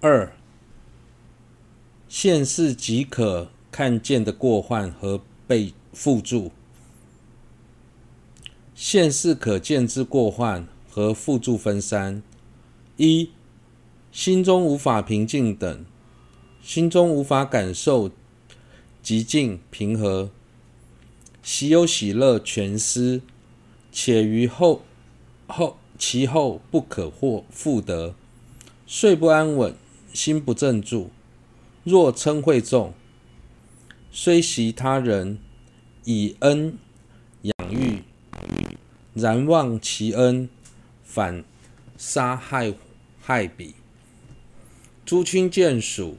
二、现世即可看见的过患和被附助。现世可见之过患和附助分三：一、心中无法平静等，心中无法感受极静平和，喜忧喜乐全失，且于后后其后不可获复得，睡不安稳，心不正住。若嗔恚重，虽习他人以恩养育。然忘其恩，反杀害害彼。诸亲眷属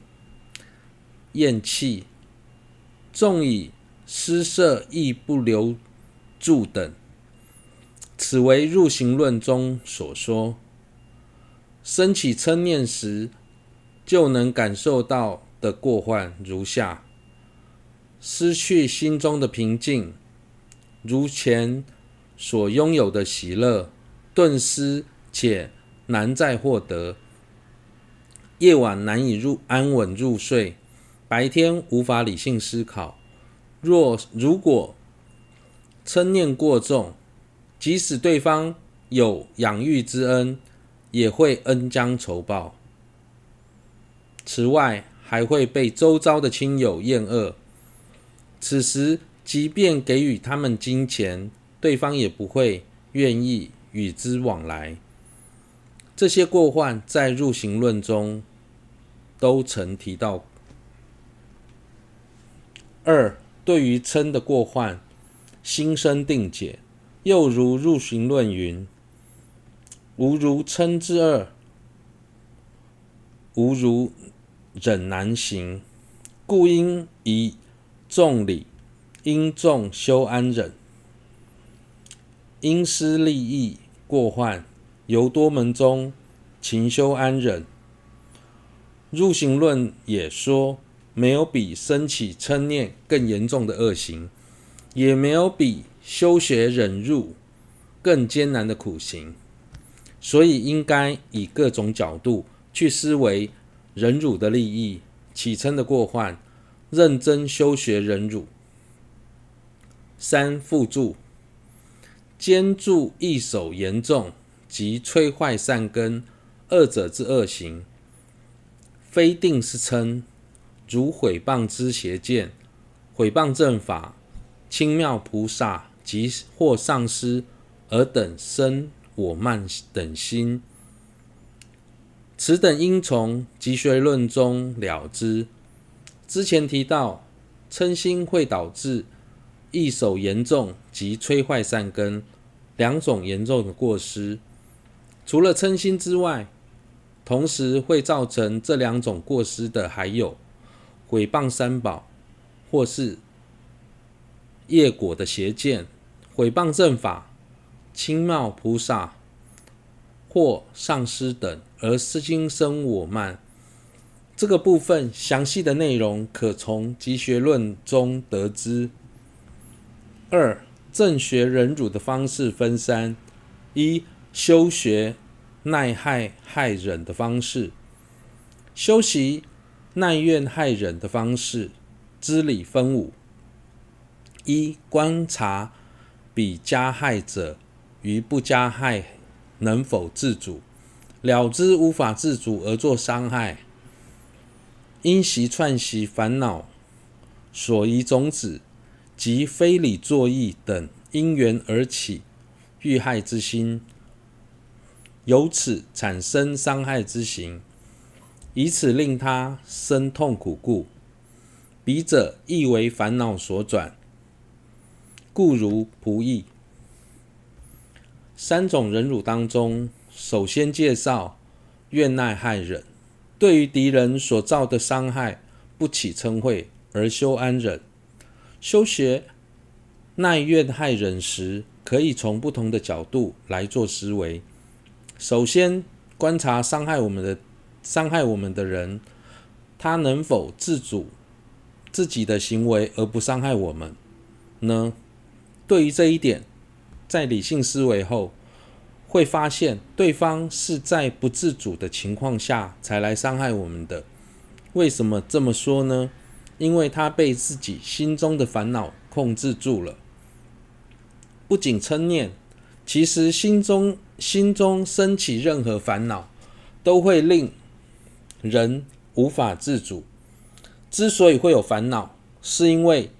厌弃，纵以施舍亦不留住等。此为入行论中所说。生起嗔念时，就能感受到的过患如下：失去心中的平静，如前。所拥有的喜乐顿失，且难再获得。夜晚难以入安稳入睡，白天无法理性思考。若如果嗔念过重，即使对方有养育之恩，也会恩将仇报。此外，还会被周遭的亲友厌恶。此时，即便给予他们金钱，对方也不会愿意与之往来。这些过患在入行论中都曾提到。二、对于嗔的过患，心生定解。又如入行论云：“吾如嗔之恶，吾如忍难行，故应以众理，应众修安忍。”因施利益过患，由多门中勤修安忍。入行论也说，没有比生起嗔念更严重的恶行，也没有比修学忍辱更艰难的苦行，所以应该以各种角度去思维忍辱的利益、起嗔的过患，认真修学忍辱。三、附助。兼助异手严重及摧坏善根二者之恶行，非定是嗔，如毁谤之邪见、毁谤正法、轻蔑菩萨及或上师尔等生我慢等心，此等应从集学论中了知。之前提到，嗔心会导致。异手严重及摧坏善根两种严重的过失，除了嗔心之外，同时会造成这两种过失的还有毁谤三宝，或是业果的邪见，毁谤正法、轻蔑菩萨或上师等，而心生我慢。这个部分详细的内容可从集学论中得知。二、正学忍辱的方式分三：一、修学耐害害忍的方式；修习耐怨害忍的方式。知理分五：一、观察彼加害者于不加害能否自主，了知无法自主而作伤害，因习串习烦恼所宜种子。及非理作意等因缘而起欲害之心，由此产生伤害之行，以此令他生痛苦故，彼者亦为烦恼所转。故如仆役。三种忍辱当中，首先介绍怨耐害忍，对于敌人所造的伤害不起嗔恚而修安忍。修学耐怨害忍时，可以从不同的角度来做思维。首先，观察伤害我们的伤害我们的人，他能否自主自己的行为而不伤害我们呢？对于这一点，在理性思维后，会发现对方是在不自主的情况下才来伤害我们的。为什么这么说呢？因为他被自己心中的烦恼控制住了。不仅嗔念，其实心中心中升起任何烦恼，都会令人无法自主。之所以会有烦恼，是因为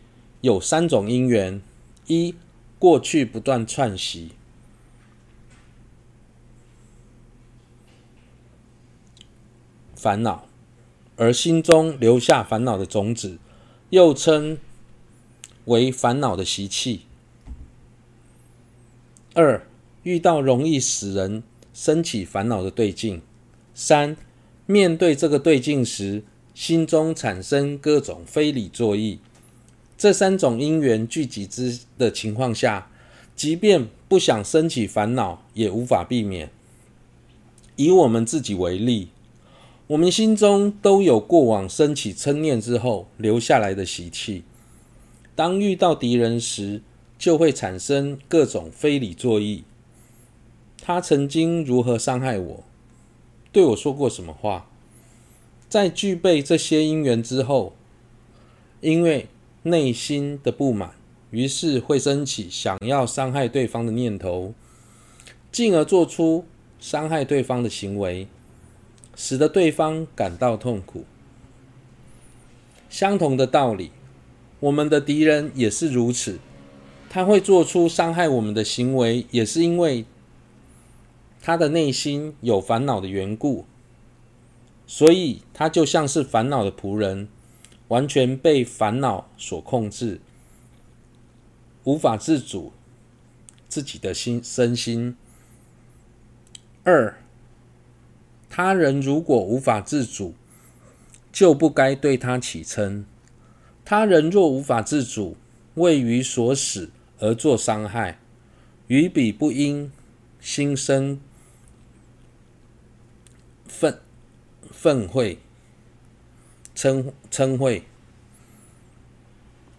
有三种因缘：一、过去不断串习。烦恼，而心中留下烦恼的种子，又称为烦恼的习气。二、遇到容易使人生起烦恼的对境。三、面对这个对境时，心中产生各种非理作意。这三种因缘聚集之的情况下，即便不想升起烦恼，也无法避免。以我们自己为例。我们心中都有过往升起嗔念之后留下来的习气，当遇到敌人时，就会产生各种非礼作意。他曾经如何伤害我？对我说过什么话？在具备这些因缘之后，因为内心的不满，于是会升起想要伤害对方的念头，进而做出伤害对方的行为。使得对方感到痛苦。相同的道理，我们的敌人也是如此。他会做出伤害我们的行为，也是因为他的内心有烦恼的缘故。所以，他就像是烦恼的仆人，完全被烦恼所控制，无法自主自己的心身心。二。他人如果无法自主，就不该对他起嗔。他人若无法自主，为于所使而作伤害，于彼不应心生愤愤恚、嗔嗔恚。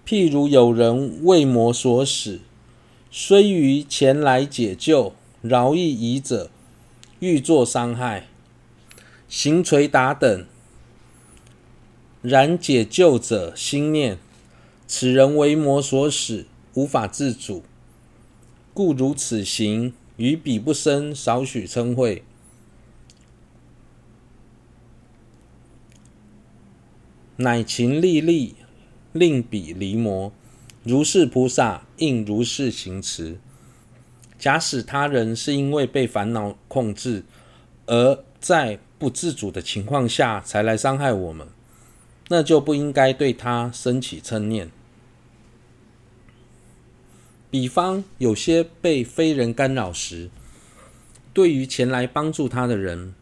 譬如有人为魔所使，虽于前来解救、饶益已者，欲作伤害。行捶打等，然解救者心念，此人为魔所使，无法自主，故如此行，于彼不生少许嗔恚，乃勤力力令彼离魔。如是菩萨应如是行持。假使他人是因为被烦恼控制，而在不自主的情况下才来伤害我们，那就不应该对他生起嗔念。比方有些被非人干扰时，对于前来帮助他的人，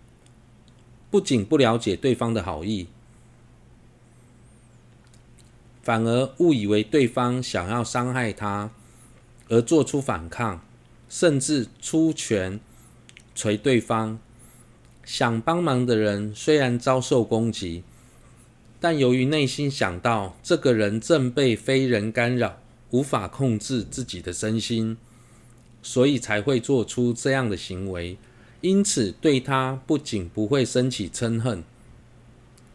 不仅不了解对方的好意，反而误以为对方想要伤害他，而做出反抗，甚至出拳捶对方。想帮忙的人虽然遭受攻击，但由于内心想到这个人正被非人干扰，无法控制自己的身心，所以才会做出这样的行为。因此，对他不仅不会生起嗔恨，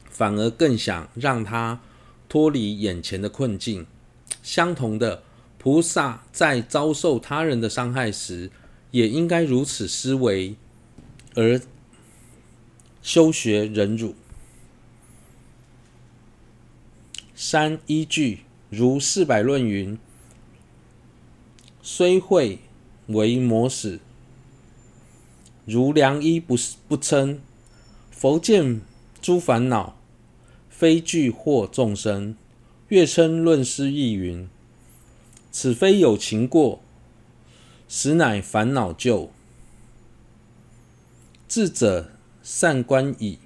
反而更想让他脱离眼前的困境。相同的，菩萨在遭受他人的伤害时，也应该如此思维，而修学忍辱。三依据如四百论云：虽会为魔使，如良医不不称。佛见诸烦恼，非具惑众生。月称论师亦云：此非有情过，实乃烦恼旧。智者。善观矣，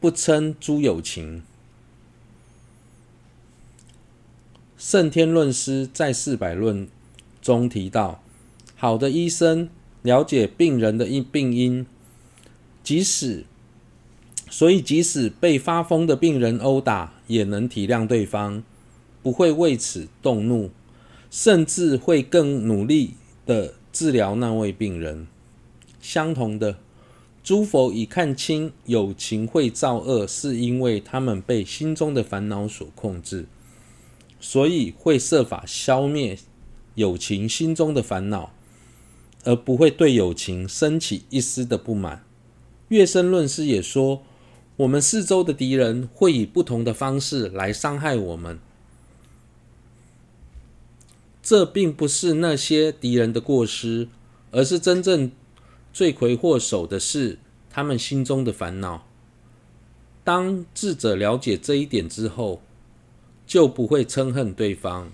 不称诸有情。胜天论师在四百论中提到，好的医生了解病人的一病因，即使所以即使被发疯的病人殴打，也能体谅对方，不会为此动怒，甚至会更努力的治疗那位病人。相同的，诸佛已看清友情会造恶，是因为他们被心中的烦恼所控制，所以会设法消灭友情心中的烦恼，而不会对友情生起一丝的不满。月生论师也说，我们四周的敌人会以不同的方式来伤害我们。这并不是那些敌人的过失，而是真正罪魁祸首的是他们心中的烦恼。当智者了解这一点之后，就不会憎恨对方，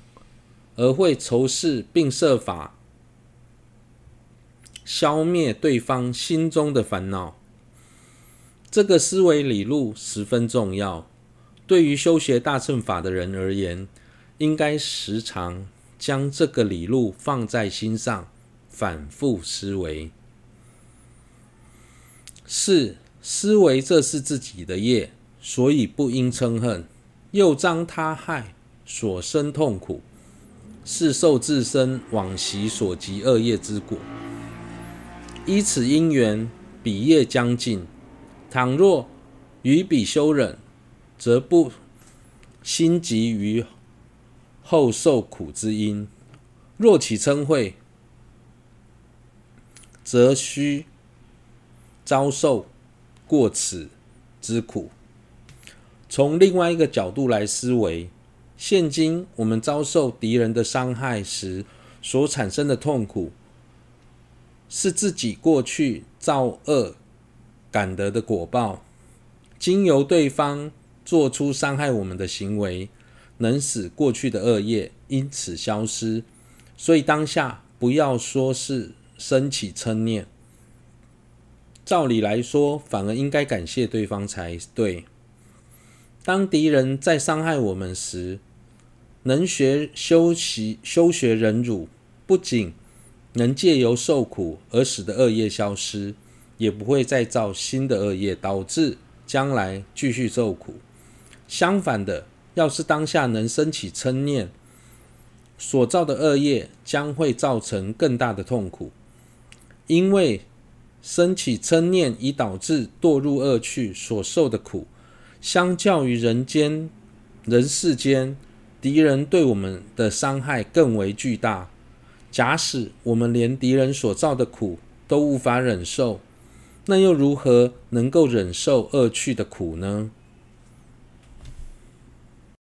而会仇视并设法消灭对方心中的烦恼。这个思维理路十分重要，对于修学大乘法的人而言，应该时常。将这个理路放在心上，反复思维。四、思维这是自己的业，所以不应嗔恨；又彰他害所生痛苦，是受自身往昔所积恶业之果。依此因缘，彼业将尽。倘若与彼修忍，则不心急于。后受苦之因，若起嗔恚，则须遭受过此之苦。从另外一个角度来思维，现今我们遭受敌人的伤害时所产生的痛苦，是自己过去造恶感得的果报，经由对方做出伤害我们的行为。能使过去的恶业因此消失，所以当下不要说是升起嗔念。照理来说，反而应该感谢对方才对。当敌人在伤害我们时，能学修习修学忍辱，不仅能借由受苦而使得恶业消失，也不会再造新的恶业，导致将来继续受苦。相反的。要是当下能升起嗔念，所造的恶业将会造成更大的痛苦，因为升起嗔念已导致堕入恶趣所受的苦，相较于人间人世间敌人对我们的伤害更为巨大。假使我们连敌人所造的苦都无法忍受，那又如何能够忍受恶趣的苦呢？